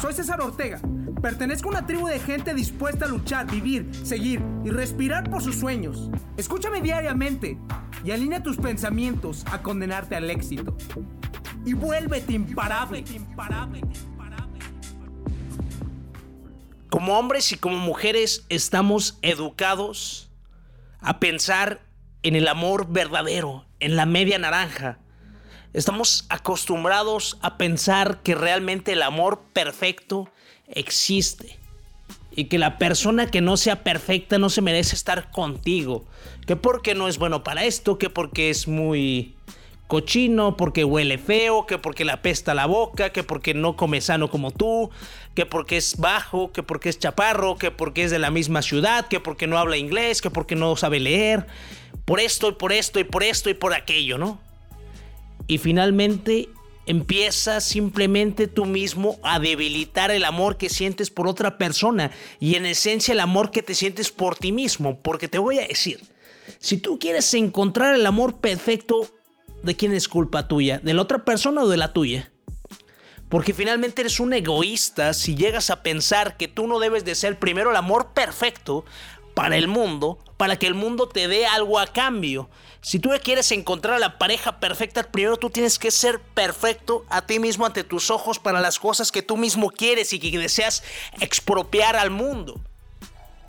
Soy César Ortega. Pertenezco a una tribu de gente dispuesta a luchar, vivir, seguir y respirar por sus sueños. Escúchame diariamente y alinea tus pensamientos a condenarte al éxito. Y vuélvete imparable. Como hombres y como mujeres estamos educados a pensar en el amor verdadero, en la media naranja Estamos acostumbrados a pensar que realmente el amor perfecto existe. Y que la persona que no sea perfecta no se merece estar contigo. Que porque no es bueno para esto, que porque es muy cochino, porque huele feo, que porque le apesta la boca, que porque no come sano como tú, que porque es bajo, que porque es chaparro, que porque es de la misma ciudad, que porque no habla inglés, que porque no sabe leer. Por esto y por esto y por esto y por aquello, ¿no? Y finalmente empiezas simplemente tú mismo a debilitar el amor que sientes por otra persona y en esencia el amor que te sientes por ti mismo. Porque te voy a decir, si tú quieres encontrar el amor perfecto, ¿de quién es culpa tuya? ¿De la otra persona o de la tuya? Porque finalmente eres un egoísta si llegas a pensar que tú no debes de ser primero el amor perfecto para el mundo, para que el mundo te dé algo a cambio. Si tú quieres encontrar a la pareja perfecta, primero tú tienes que ser perfecto a ti mismo ante tus ojos para las cosas que tú mismo quieres y que deseas expropiar al mundo.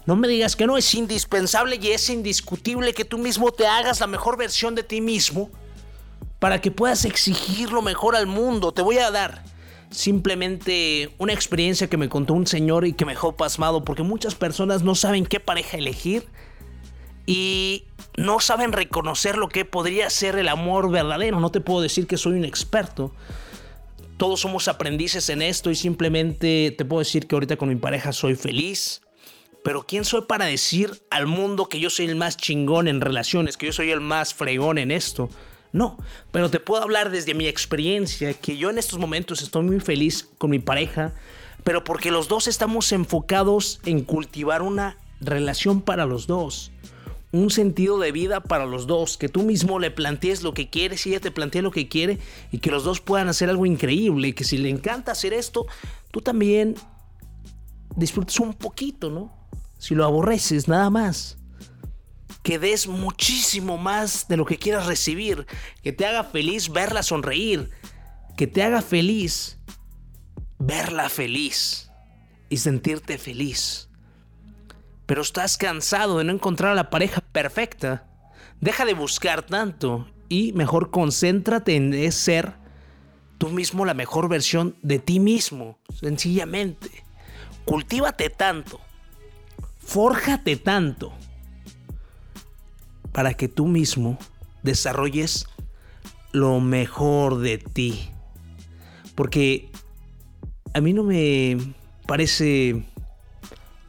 No me digas que no, es indispensable y es indiscutible que tú mismo te hagas la mejor versión de ti mismo para que puedas exigir lo mejor al mundo. Te voy a dar simplemente una experiencia que me contó un señor y que me dejó pasmado porque muchas personas no saben qué pareja elegir y no saben reconocer lo que podría ser el amor verdadero. No te puedo decir que soy un experto. Todos somos aprendices en esto y simplemente te puedo decir que ahorita con mi pareja soy feliz. Pero ¿quién soy para decir al mundo que yo soy el más chingón en relaciones, que yo soy el más fregón en esto? No, pero te puedo hablar desde mi experiencia que yo en estos momentos estoy muy feliz con mi pareja, pero porque los dos estamos enfocados en cultivar una relación para los dos, un sentido de vida para los dos, que tú mismo le plantees lo que quieres y ella te plantea lo que quiere y que los dos puedan hacer algo increíble, que si le encanta hacer esto, tú también disfrutes un poquito, ¿no? Si lo aborreces, nada más que des muchísimo más de lo que quieras recibir, que te haga feliz verla sonreír, que te haga feliz verla feliz y sentirte feliz. Pero estás cansado de no encontrar a la pareja perfecta. Deja de buscar tanto y mejor concéntrate en ser tú mismo la mejor versión de ti mismo, sencillamente. Cultívate tanto. Fórjate tanto para que tú mismo desarrolles lo mejor de ti. Porque a mí no me parece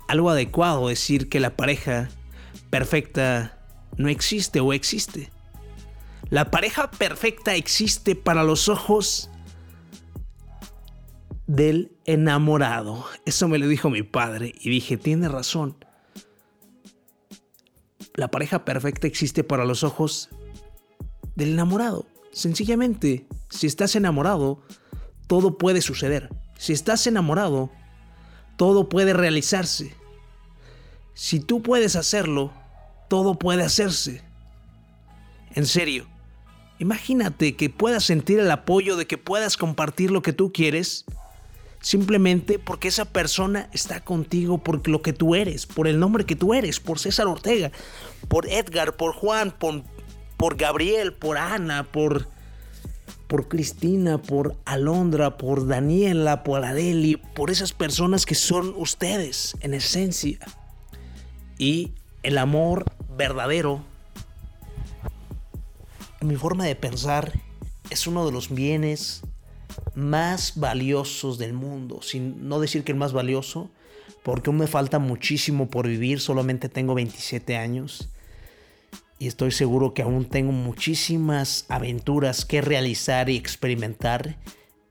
algo adecuado decir que la pareja perfecta no existe o existe. La pareja perfecta existe para los ojos del enamorado. Eso me lo dijo mi padre y dije, tiene razón. La pareja perfecta existe para los ojos del enamorado. Sencillamente, si estás enamorado, todo puede suceder. Si estás enamorado, todo puede realizarse. Si tú puedes hacerlo, todo puede hacerse. En serio, imagínate que puedas sentir el apoyo de que puedas compartir lo que tú quieres simplemente porque esa persona está contigo por lo que tú eres, por el nombre que tú eres, por César Ortega, por Edgar, por Juan, por, por Gabriel, por Ana, por, por Cristina, por Alondra, por Daniela, por Adeli, por esas personas que son ustedes en esencia. Y el amor verdadero, mi forma de pensar, es uno de los bienes más valiosos del mundo, sin no decir que el más valioso, porque aún me falta muchísimo por vivir, solamente tengo 27 años y estoy seguro que aún tengo muchísimas aventuras que realizar y experimentar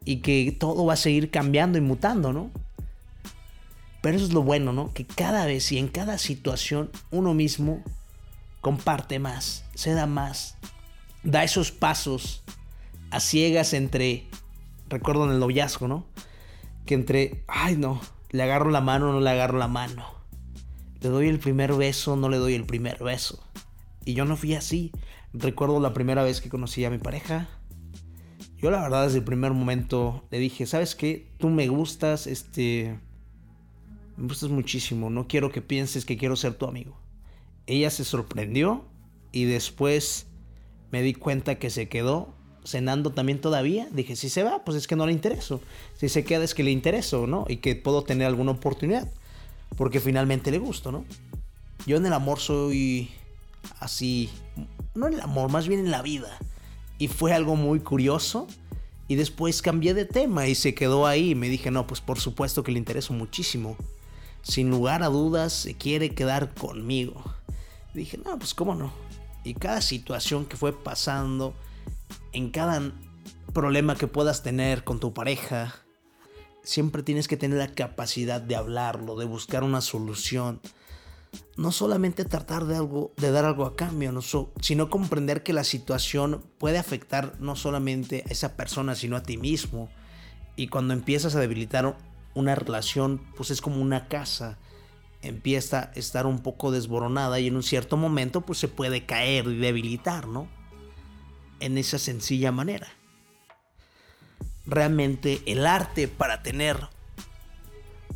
y que todo va a seguir cambiando y mutando, ¿no? Pero eso es lo bueno, ¿no? Que cada vez y en cada situación uno mismo comparte más, se da más, da esos pasos a ciegas entre recuerdo en el noviazgo, ¿no? que entre, ay no, le agarro la mano o no le agarro la mano. Le doy el primer beso, no le doy el primer beso. Y yo no fui así. Recuerdo la primera vez que conocí a mi pareja. Yo la verdad desde el primer momento le dije, ¿sabes qué? Tú me gustas, este... Me gustas muchísimo, no quiero que pienses que quiero ser tu amigo. Ella se sorprendió y después me di cuenta que se quedó cenando también todavía. Dije, si se va, pues es que no le intereso. Si se queda es que le intereso, ¿no? Y que puedo tener alguna oportunidad. Porque finalmente le gusto, ¿no? Yo en el amor soy así, no en el amor, más bien en la vida. Y fue algo muy curioso. Y después cambié de tema y se quedó ahí. Me dije, no, pues por supuesto que le intereso muchísimo. Sin lugar a dudas, se quiere quedar conmigo. dije, no, pues cómo no. Y cada situación que fue pasando, en cada problema que puedas tener con tu pareja, siempre tienes que tener la capacidad de hablarlo, de buscar una solución no solamente tratar de, algo, de dar algo a cambio, sino comprender que la situación puede afectar no solamente a esa persona, sino a ti mismo. Y cuando empiezas a debilitar una relación, pues es como una casa. Empieza a estar un poco desboronada y en un cierto momento pues se puede caer y debilitar, ¿no? En esa sencilla manera. Realmente el arte para tener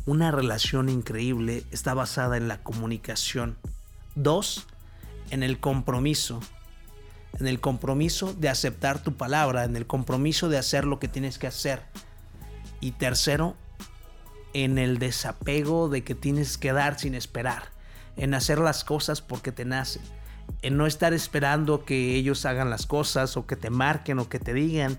una relación increíble está basada en la comunicación. Dos, en el compromiso. En el compromiso de aceptar tu palabra, en el compromiso de hacer lo que tienes que hacer. Y tercero, en el desapego de que tienes que dar sin esperar, en hacer las cosas porque te nacen, en no estar esperando que ellos hagan las cosas o que te marquen o que te digan,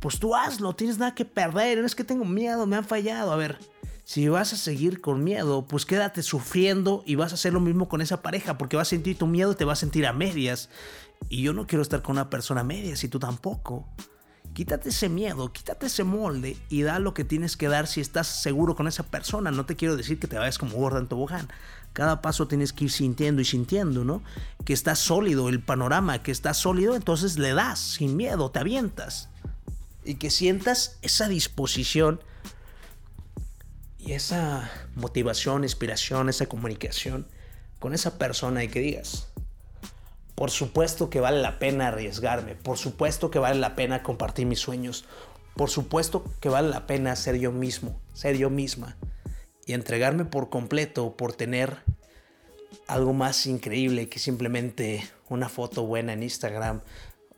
pues tú hazlo, tienes nada que perder, no es que tengo miedo, me han fallado, a ver, si vas a seguir con miedo, pues quédate sufriendo y vas a hacer lo mismo con esa pareja, porque vas a sentir tu miedo y te vas a sentir a medias. Y yo no quiero estar con una persona a medias y tú tampoco. Quítate ese miedo, quítate ese molde y da lo que tienes que dar si estás seguro con esa persona. No te quiero decir que te vayas como gorda en tobogán. Cada paso tienes que ir sintiendo y sintiendo, ¿no? Que está sólido el panorama, que está sólido, entonces le das sin miedo, te avientas. Y que sientas esa disposición y esa motivación, inspiración, esa comunicación con esa persona y que digas, por supuesto que vale la pena arriesgarme, por supuesto que vale la pena compartir mis sueños, por supuesto que vale la pena ser yo mismo, ser yo misma y entregarme por completo por tener algo más increíble que simplemente una foto buena en Instagram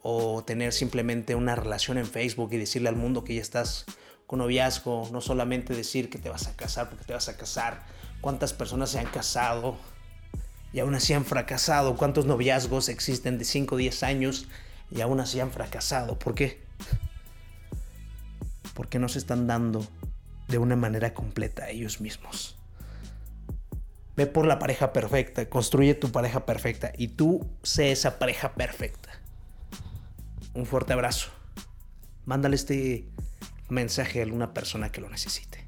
o tener simplemente una relación en Facebook y decirle al mundo que ya estás con noviazgo, no solamente decir que te vas a casar porque te vas a casar, cuántas personas se han casado y aún así han fracasado, cuántos noviazgos existen de 5 o 10 años y aún así han fracasado. ¿Por qué? Porque no se están dando de una manera completa a ellos mismos. Ve por la pareja perfecta, construye tu pareja perfecta y tú sé esa pareja perfecta. Un fuerte abrazo. Mándale este mensaje a alguna persona que lo necesite.